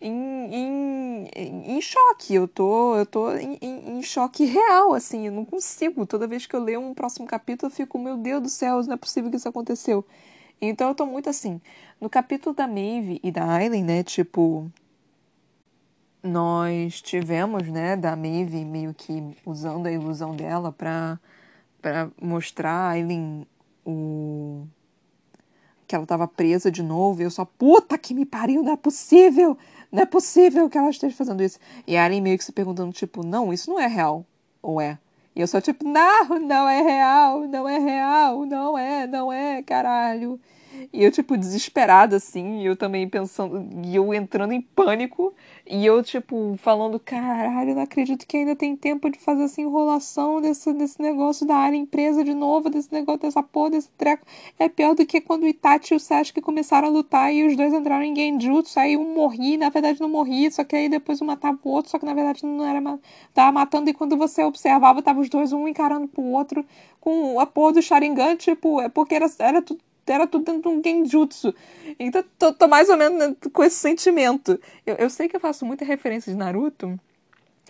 em, em, em choque. Eu tô, eu tô em, em, choque real, assim. Eu não consigo. Toda vez que eu leio um próximo capítulo, eu fico, meu Deus do céu, não é possível que isso aconteceu. Então eu tô muito assim. No capítulo da Maeve e da Aileen, né, tipo. Nós tivemos, né, da Maeve meio que usando a ilusão dela pra, pra mostrar a Aileen o que ela tava presa de novo, e eu só, puta que me pariu, não é possível! Não é possível que ela esteja fazendo isso. E a Aren meio que se perguntando, tipo, não, isso não é real. Ou é? E eu só, tipo, não, não é real, não é real, não é, não é, caralho. E eu, tipo, desesperada, assim, e eu também pensando, e eu entrando em pânico, e eu, tipo, falando, caralho, não acredito que ainda tem tempo de fazer essa enrolação desse, desse negócio da área empresa de novo, desse negócio, dessa porra, desse treco. É pior do que quando o Itachi e o Sasuke começaram a lutar e os dois entraram em Genjutsu, aí um morri, na verdade não morri, só que aí depois um matava o outro, só que na verdade não era, tava matando, e quando você observava, tava os dois um encarando pro outro, com a porra do Sharingan, tipo, é porque era, era tudo era tudo dentro de um genjutsu. Então, tô, tô mais ou menos com esse sentimento. Eu, eu sei que eu faço muita referência de Naruto,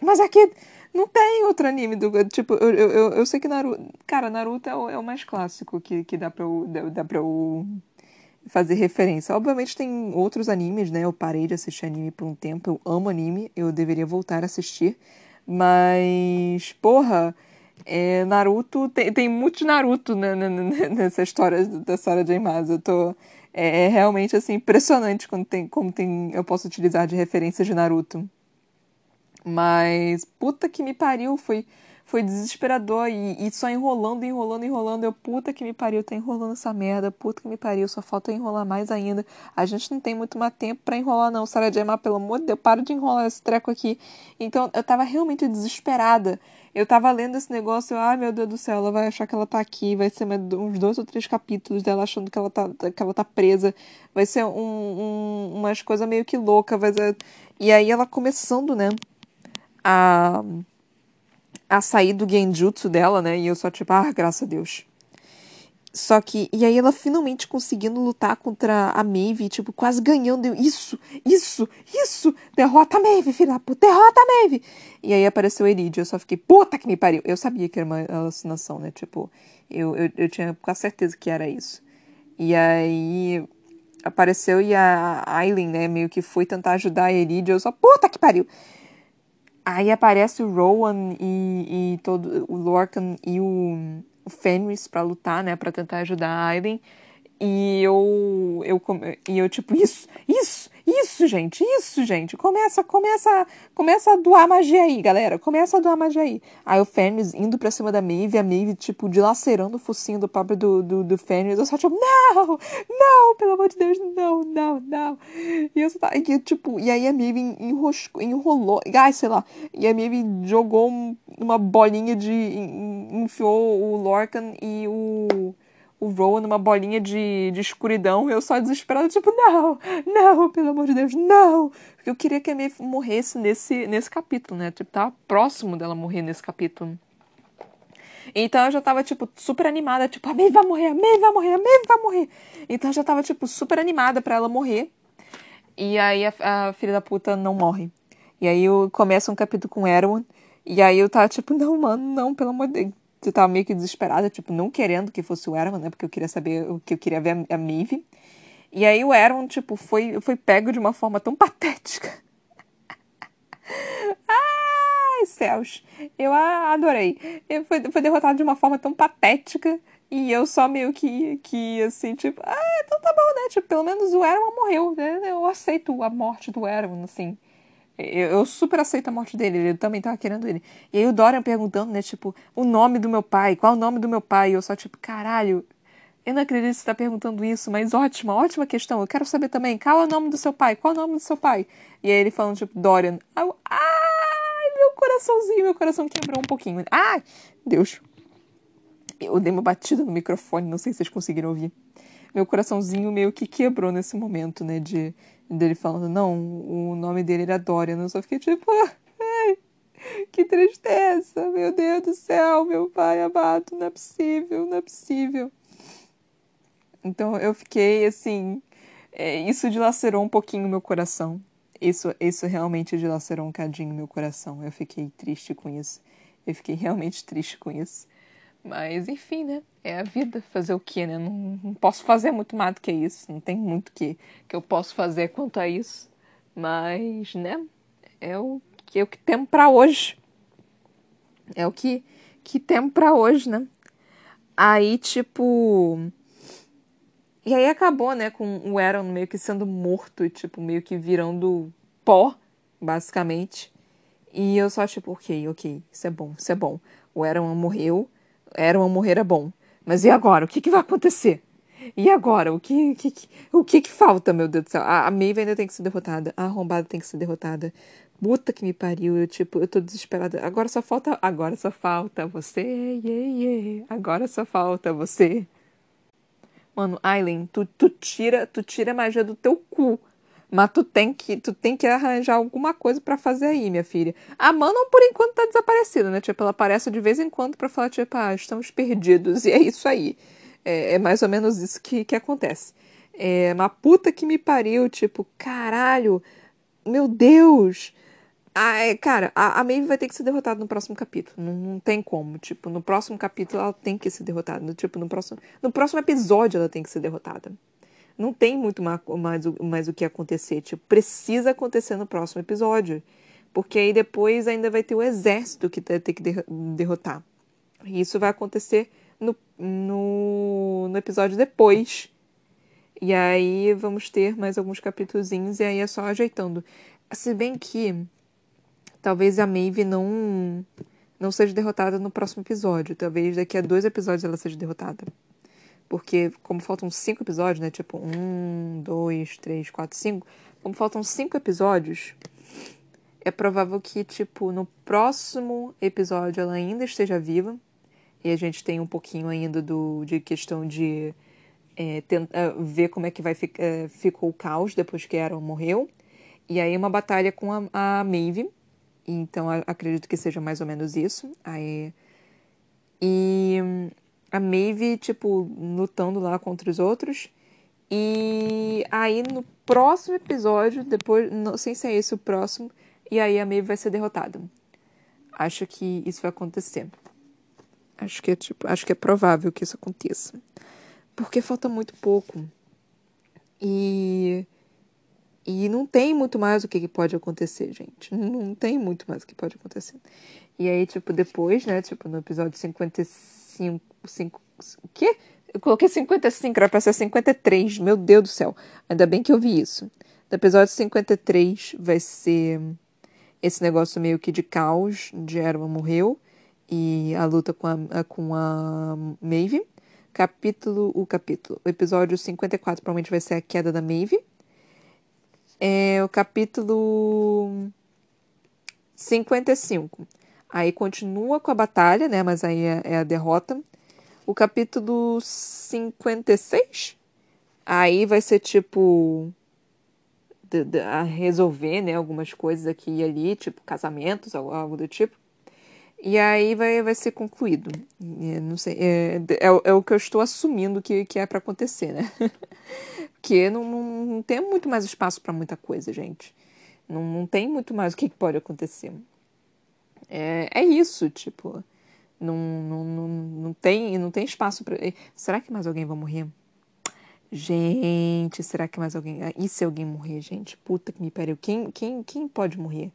mas aqui não tem outro anime do. Tipo, eu, eu, eu sei que Naruto. Cara, Naruto é o, é o mais clássico que, que dá pra eu, dá, dá pra eu fazer referência. Obviamente tem outros animes, né? Eu parei de assistir anime por um tempo. Eu amo anime, eu deveria voltar a assistir. Mas, porra, é, Naruto, tem, tem muito Naruto né, né, né, nessa história da Sarah J. Maas. Eu tô, é, é, realmente assim, impressionante quando tem, como tem, eu posso utilizar de referências de Naruto. Mas, puta que me pariu, foi foi desesperador e, e, só enrolando, enrolando, enrolando. Eu, puta que me pariu, tá enrolando essa merda, puta que me pariu, só falta enrolar mais ainda. A gente não tem muito mais tempo para enrolar, não. Sarah J. pelo amor de Deus, para de enrolar esse treco aqui. Então eu tava realmente desesperada. Eu tava lendo esse negócio, ai meu Deus do céu, ela vai achar que ela tá aqui, vai ser uns dois ou três capítulos dela achando que ela tá, que ela tá presa. Vai ser um, um, umas coisas meio que loucas. Vai ser... E aí ela começando, né? A a sair do genjutsu dela, né? E eu só tipo, ah, graças a Deus. Só que, e aí ela finalmente conseguindo lutar contra a Maeve, tipo, quase ganhando. Isso, isso, isso! Derrota a Maeve, filha da puta, derrota a Maeve! E aí apareceu a Eridia, eu só fiquei, puta que me pariu! Eu sabia que era uma alucinação, né? Tipo, eu, eu, eu tinha com certeza que era isso. E aí apareceu e a Aileen, né, meio que foi tentar ajudar a Eridia, eu só, puta que pariu! Aí aparece o Rowan e, e todo o Lorcan e o, o Fenris para lutar, né, para tentar ajudar a Aiden. E eu, eu, e eu tipo, isso, isso, Isso, gente, isso, gente. Começa, começa, começa a doar magia aí, galera. Começa a doar magia aí. Aí o Fenris indo pra cima da Maeve, a Maeve, tipo, dilacerando o focinho do pobre do, do, do Fenris. Eu só, tipo, não, não, pelo amor de Deus, não, não, não. E eu só e, tipo, e aí a Maeve enroscou, enrolou, ai, sei lá. E a Maeve jogou uma bolinha de. enfiou o Lorcan e o o Rowan numa bolinha de, de escuridão, eu só desesperada, tipo, não, não, pelo amor de Deus, não! Porque eu queria que a Maeve morresse nesse, nesse capítulo, né? Tipo, tava próximo dela morrer nesse capítulo. Então eu já tava, tipo, super animada, tipo, a Maeve vai morrer, a Maeve vai morrer, a Maeve vai morrer. Então eu já tava, tipo, super animada para ela morrer. E aí a, a, filha da puta não morre. E aí eu começo um capítulo com Erwan. E aí eu tava tipo, não, mano, não, pelo amor de Deus eu tava meio que desesperada, tipo, não querendo que fosse o Erwan, né? Porque eu queria saber o que eu queria ver a, a Maeve. E aí o Erwan, tipo, foi, foi pego de uma forma tão patética. Ai, céus! Eu adorei. Ele foi, derrotado de uma forma tão patética. E eu só meio que, que assim, tipo, ah, então tá bom, né? Tipo, pelo menos o Erwan morreu, né? Eu aceito a morte do Erwan, assim. Eu, eu, super aceito a morte dele, ele também tava querendo ele. E aí o Dorian perguntando, né, tipo, o nome do meu pai, qual o nome do meu pai? E eu só, tipo, caralho, eu não acredito que você tá perguntando isso, mas ótima, ótima questão. Eu quero saber também, qual é o nome do seu pai? Qual é o nome do seu pai? E aí ele falando, tipo, Dorian. Ai, meu coraçãozinho, meu coração quebrou um pouquinho. Ai, Deus. Eu dei uma batida no microfone, não sei se vocês conseguiram ouvir. Meu coraçãozinho meio que quebrou nesse momento, né, de dele falando, não, o nome dele era Dorian. Eu só fiquei tipo, ai, que tristeza, meu Deus do céu, meu pai amado, não é possível, não é possível. Então eu fiquei assim, é, isso dilacerou um pouquinho meu coração. Isso, isso realmente dilacerou um cadinho meu coração. Eu fiquei triste com isso. Eu fiquei realmente triste com isso. Mas enfim, né? É a vida. Fazer o quê, né? Não, não posso fazer muito mais do que isso. Não tem muito que, que eu posso fazer quanto a isso. Mas, né? É o que, é o que temos para hoje. É o que, que temos para hoje, né? Aí, tipo. E aí acabou, né, com o Aaron meio que sendo morto tipo, meio que virando pó, basicamente. E eu só, tipo, ok, ok, isso é bom, isso é bom. O Aaron morreu era uma morrer bom. Mas e agora? O que, que vai acontecer? E agora? O que, que, que o que, que falta, meu Deus do céu? A, a Maeve ainda tem que ser derrotada. A arrombada tem que ser derrotada. Puta que me pariu. Eu, tipo, eu tô desesperada. Agora só falta. Agora só falta você. Yeah, yeah. Agora só falta você. Mano, Aileen, tu, tu, tira, tu tira a magia do teu cu. Mas tu tem que, tu tem que arranjar alguma coisa para fazer aí, minha filha. A Manon, por enquanto, tá desaparecida, né? Tipo, ela aparece de vez em quando para falar, tipo, ah, estamos perdidos. E é isso aí. É, é mais ou menos isso que, que acontece. É uma puta que me pariu, tipo, caralho, meu Deus. É, cara, a, a Maeve vai ter que ser derrotada no próximo capítulo. Não, não, tem como. Tipo, no próximo capítulo ela tem que ser derrotada. Tipo, no próximo, no próximo episódio ela tem que ser derrotada não tem muito mais, mais, o que acontecer. Tipo, precisa acontecer no próximo episódio. Porque aí depois ainda vai ter o exército que vai ter que derrotar. E isso vai acontecer no, no, no episódio depois. E aí vamos ter mais alguns capítulozinhos e aí é só ajeitando. Se bem que talvez a Maeve não não seja derrotada no próximo episódio. Talvez daqui a dois episódios ela seja derrotada. Porque, como faltam cinco episódios, né? Tipo, um, dois, três, quatro, cinco. Como faltam cinco episódios, é provável que, tipo, no próximo episódio ela ainda esteja viva. E a gente tem um pouquinho ainda do, de questão de é, tentar, ver como é que vai ficar, é, ficou o caos depois que Aaron morreu. E aí uma batalha com a, a Maeve. Então acredito que seja mais ou menos isso. Aí. E a Maeve, tipo, lutando lá contra os outros. E aí no próximo episódio, depois, não sei se é esse o próximo, e aí a Maeve vai ser derrotada. Acho que isso vai acontecer. Acho que é tipo, acho que é provável que isso aconteça. Porque falta muito pouco. E e não tem muito mais o que pode acontecer, gente. Não tem muito mais o que pode acontecer. E aí, tipo, depois, né, tipo, no episódio 55 55. 5, o quê? Eu coloquei 55, era pra ser 53. Meu Deus do céu. Ainda bem que eu vi isso. No episódio 53 vai ser esse negócio meio que de caos, de Erwan morreu e a luta com a, com a Maeve. Capítulo, o capítulo, o episódio 54 provavelmente vai ser a queda da Maeve. É o capítulo 55. Aí continua com a batalha, né? Mas aí é, é a derrota. O capítulo 56. Aí vai ser tipo. De, de, a resolver, né? Algumas coisas aqui e ali, tipo casamentos, algo, algo do tipo. E aí vai, vai ser concluído. não sei. É, é, é, o que eu estou assumindo que, que é para acontecer, né? Porque não, não, não, tem muito mais espaço para muita coisa, gente. Não, não tem muito mais o que pode acontecer. É, é isso, tipo. Não, não, não, não, tem, não tem espaço para. Será que mais alguém vai morrer? Gente, será que mais alguém. E se alguém morrer, gente? Puta que me pariu. Quem, quem, quem pode morrer?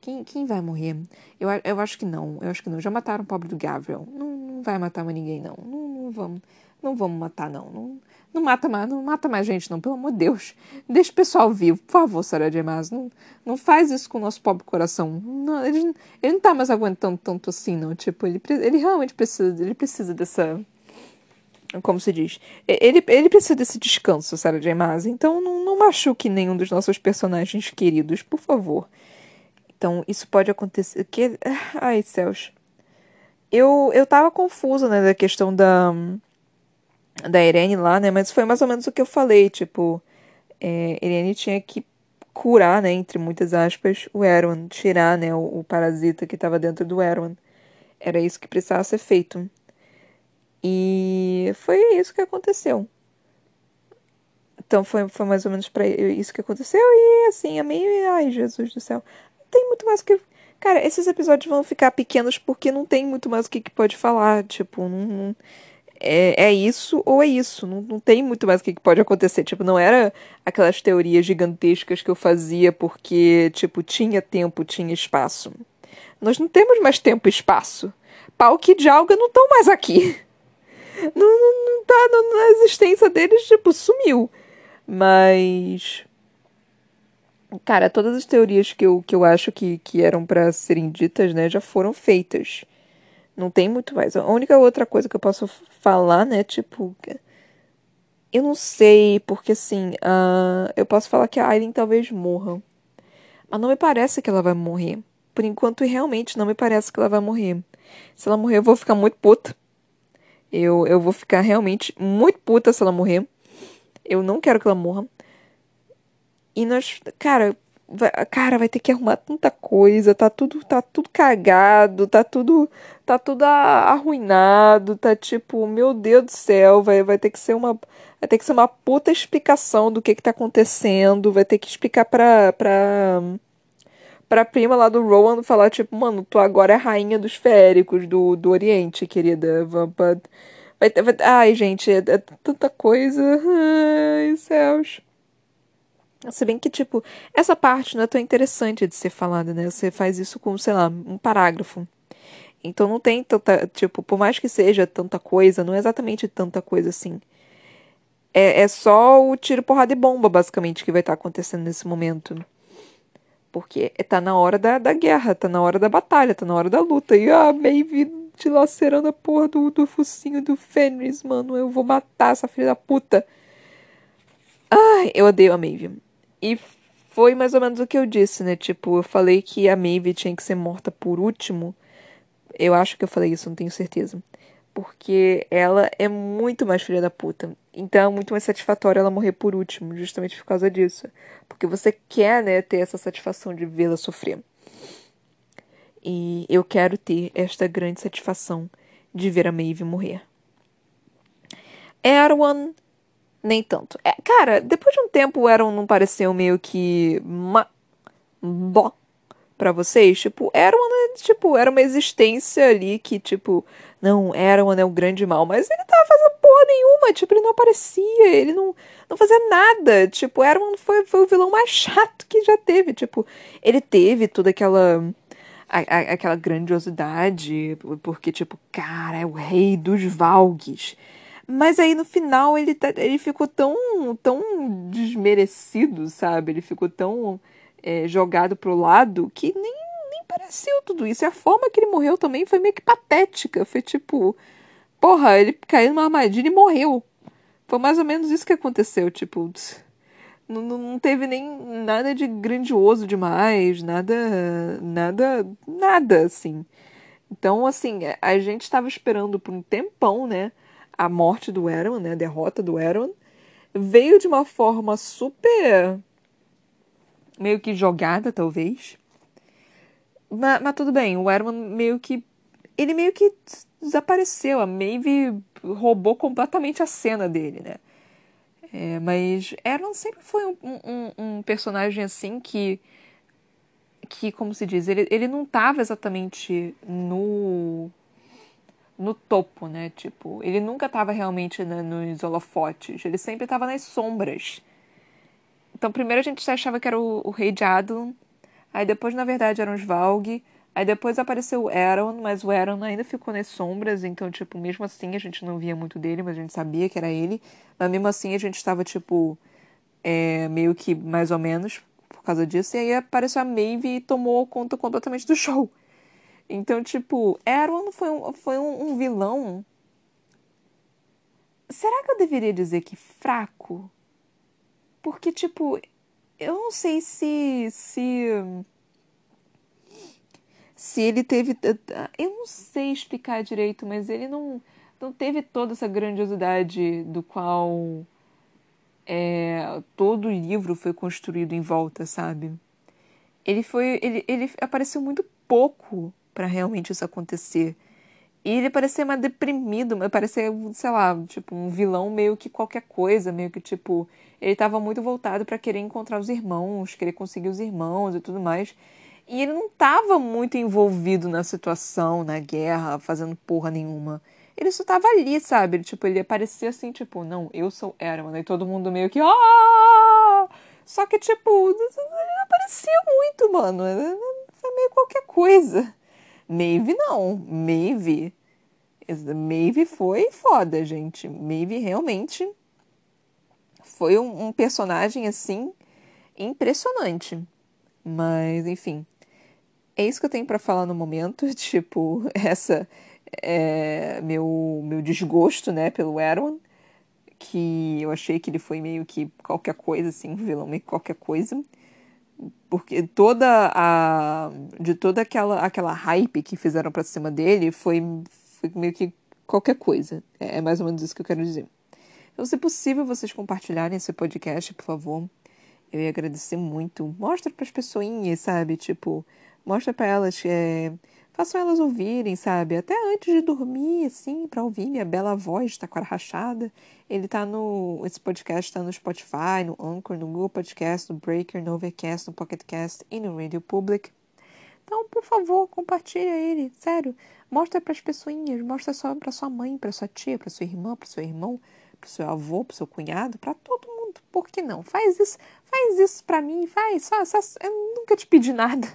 Quem, quem vai morrer? Eu, eu acho que não. Eu acho que não. Já mataram o pobre do Gabriel. Não, não vai matar mais ninguém, não. Não, não vamos. Não vamos matar, não. não. Não mata mais, não mata mais gente, não, pelo amor de Deus. Deixa o pessoal vivo, por favor, Sarah J. Não, não faz isso com o nosso pobre coração. Não, ele, ele não tá mais aguentando tanto assim, não. Tipo, ele, ele realmente precisa, ele precisa dessa. Como se diz? Ele, ele precisa desse descanso, Sarah J. Então não, não machuque nenhum dos nossos personagens queridos, por favor. Então, isso pode acontecer. Que... Ai, céus. Eu, eu tava confusa, né, da questão da. Da Irene lá, né? Mas foi mais ou menos o que eu falei. Tipo, é, Irene tinha que curar, né, entre muitas aspas, o Erwan, tirar, né, o, o parasita que estava dentro do Erwan. Era isso que precisava ser feito. E foi isso que aconteceu. Então foi, foi mais ou menos para isso que aconteceu e assim, a meio, ai, Jesus do céu tem muito mais o que. Cara, esses episódios vão ficar pequenos porque não tem muito mais o que, que pode falar. Tipo, não, é, é isso ou é isso. Não, não tem muito mais o que, que pode acontecer. Tipo, não era aquelas teorias gigantescas que eu fazia porque, tipo, tinha tempo, tinha espaço. Nós não temos mais tempo e espaço. Pau que de alga não estão mais aqui. Não, não, não tá na existência deles, tipo, sumiu. Mas Cara, todas as teorias que eu, que eu acho que, que eram para serem ditas, né, já foram feitas. Não tem muito mais. A única outra coisa que eu posso falar, né, tipo. Eu não sei, porque assim, uh, eu posso falar que a Aileen talvez morra. Mas não me parece que ela vai morrer. Por enquanto, realmente não me parece que ela vai morrer. Se ela morrer, eu vou ficar muito puta. Eu, eu vou ficar realmente muito puta se ela morrer. Eu não quero que ela morra. E nós, cara, vai, cara, vai ter que arrumar tanta coisa, tá tudo, tá tudo cagado, tá tudo, tá tudo arruinado, tá tipo, meu Deus do céu, vai, vai ter que ser uma, vai ter que ser uma puta explicação do que que tá acontecendo, vai ter que explicar pra, pra, pra prima lá do Rowan falar, tipo, mano, tu agora é rainha dos féricos do, do Oriente, querida, vai, vai, ai, gente, é, é tanta coisa, ai, céus. Se bem que, tipo, essa parte não é tão interessante de ser falada, né? Você faz isso com, sei lá, um parágrafo. Então não tem tanta. Tipo, por mais que seja tanta coisa, não é exatamente tanta coisa assim. É, é só o tiro, porrada e bomba, basicamente, que vai estar tá acontecendo nesse momento. Porque tá na hora da, da guerra, tá na hora da batalha, tá na hora da luta. E a Maeve dilacerando a porra do, do focinho do Fenris, mano. Eu vou matar essa filha da puta. Ai, eu odeio a Maeve. E foi mais ou menos o que eu disse, né? Tipo, eu falei que a Maeve tinha que ser morta por último. Eu acho que eu falei isso, não tenho certeza. Porque ela é muito mais filha da puta. Então é muito mais satisfatório ela morrer por último, justamente por causa disso. Porque você quer, né, ter essa satisfação de vê-la sofrer. E eu quero ter esta grande satisfação de ver a Maeve morrer. Erwan nem tanto. É, cara, depois de um tempo o Aaron não pareceu meio que. Ma... Bó pra vocês. Tipo, era uma, tipo, era uma existência ali que, tipo, não, era é o grande mal, mas ele tava fazendo porra nenhuma, tipo, ele não aparecia, ele não, não fazia nada. Tipo, era foi, foi o vilão mais chato que já teve. Tipo, ele teve toda aquela. A, a, aquela grandiosidade, porque, tipo, cara, é o rei dos Valgues Mas aí no final ele, tá, ele ficou tão, tão desmerecido, sabe? Ele ficou tão é, jogado pro lado que nem, nem pareceu tudo isso. E a forma que ele morreu também foi meio que patética. Foi tipo, porra, ele caiu numa armadilha e morreu. Foi mais ou menos isso que aconteceu. Tipo, não, não teve nem nada de grandioso demais, nada, nada, nada assim. Então, assim, a gente estava esperando por um tempão, né? A morte do Aaron, né, a derrota do Aaron, veio de uma forma super meio que jogada, talvez. Mas, mas tudo bem, o Aaron meio que ele meio que desapareceu, a Maeve roubou completamente a cena dele, né? É, mas Aaron sempre foi um, um, um, personagem assim que que como se diz ele, ele não estava exatamente no no topo, né? Tipo, ele nunca estava realmente né, nos holofotes, ele sempre estava nas sombras. Então, primeiro a gente achava que era o, o rei de Adlon, aí depois, na verdade, era o Svalg, aí depois apareceu o Aaron, mas o Aaron ainda ficou nas sombras, então, tipo, mesmo assim a gente não via muito dele, mas a gente sabia que era ele, mas mesmo assim a gente estava, tipo, é, meio que mais ou menos por causa disso, e aí apareceu a Maeve e tomou conta completamente do show. Então, tipo, Erwin foi um, foi um, um vilão. Será que eu deveria dizer que fraco? Porque, tipo, eu não sei se. se. Se ele teve. Eu não sei explicar direito, mas ele não, não teve toda essa grandiosidade do qual é, todo o livro foi construído em volta, sabe? Ele foi. Ele, ele apareceu muito pouco para realmente isso acontecer. E ele parecia mais deprimido, parecia, sei lá, tipo, um vilão meio que qualquer coisa, meio que tipo, ele estava muito voltado para querer encontrar os irmãos, querer conseguir os irmãos e tudo mais. E ele não estava muito envolvido na situação, na guerra, fazendo porra nenhuma. Ele só tava ali, sabe? Tipo, ele aparecia assim, tipo, não, eu sou Herman. E todo mundo meio que, ah! Só que, tipo, ele não aparecia muito, mano. Foi meio qualquer coisa. Maeve não. Maeve. Maeve foi foda, gente. Maeve realmente foi um, um personagem assim impressionante. Mas, enfim. É isso que eu tenho para falar no momento. Tipo, essa é meu, meu desgosto, né, pelo Erwan. Que eu achei que ele foi meio que qualquer coisa, assim, um vilão meio que qualquer coisa porque toda a de toda aquela aquela hype que fizeram para cima dele foi, foi meio que qualquer coisa. É, é mais ou menos isso que eu quero dizer. Então, se possível, vocês compartilharem esse podcast, por favor. Eu ia agradecer muito. Mostra para as pessoinhas, sabe? Tipo, mostra para elas é, façam elas ouvirem, sabe? Até antes de dormir, assim, para ouvir minha bela voz, taquara rachada. Ele tá no. Esse podcast tá no Spotify, no Anchor, no Google Podcast, no Breaker, no Overcast, no Pocketcast e no Radio Public. Então, por favor, compartilha ele, sério. Mostra para as pessoinhas, mostra só para sua mãe, para sua tia, para sua irmã, para seu irmão, para seu avô, para seu cunhado, para todo mundo. Por que não? Faz isso, faz isso para mim, faz. Só, só, eu nunca te pedi nada.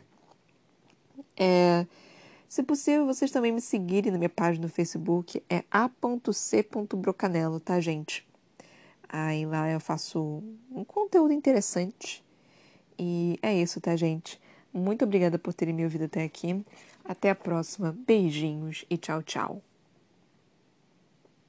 É, se possível, vocês também me seguirem na minha página no Facebook, é a.c.brocanelo, tá, gente? Aí lá eu faço um conteúdo interessante. E é isso, tá, gente? Muito obrigada por terem me ouvido até aqui. Até a próxima. Beijinhos e tchau, tchau.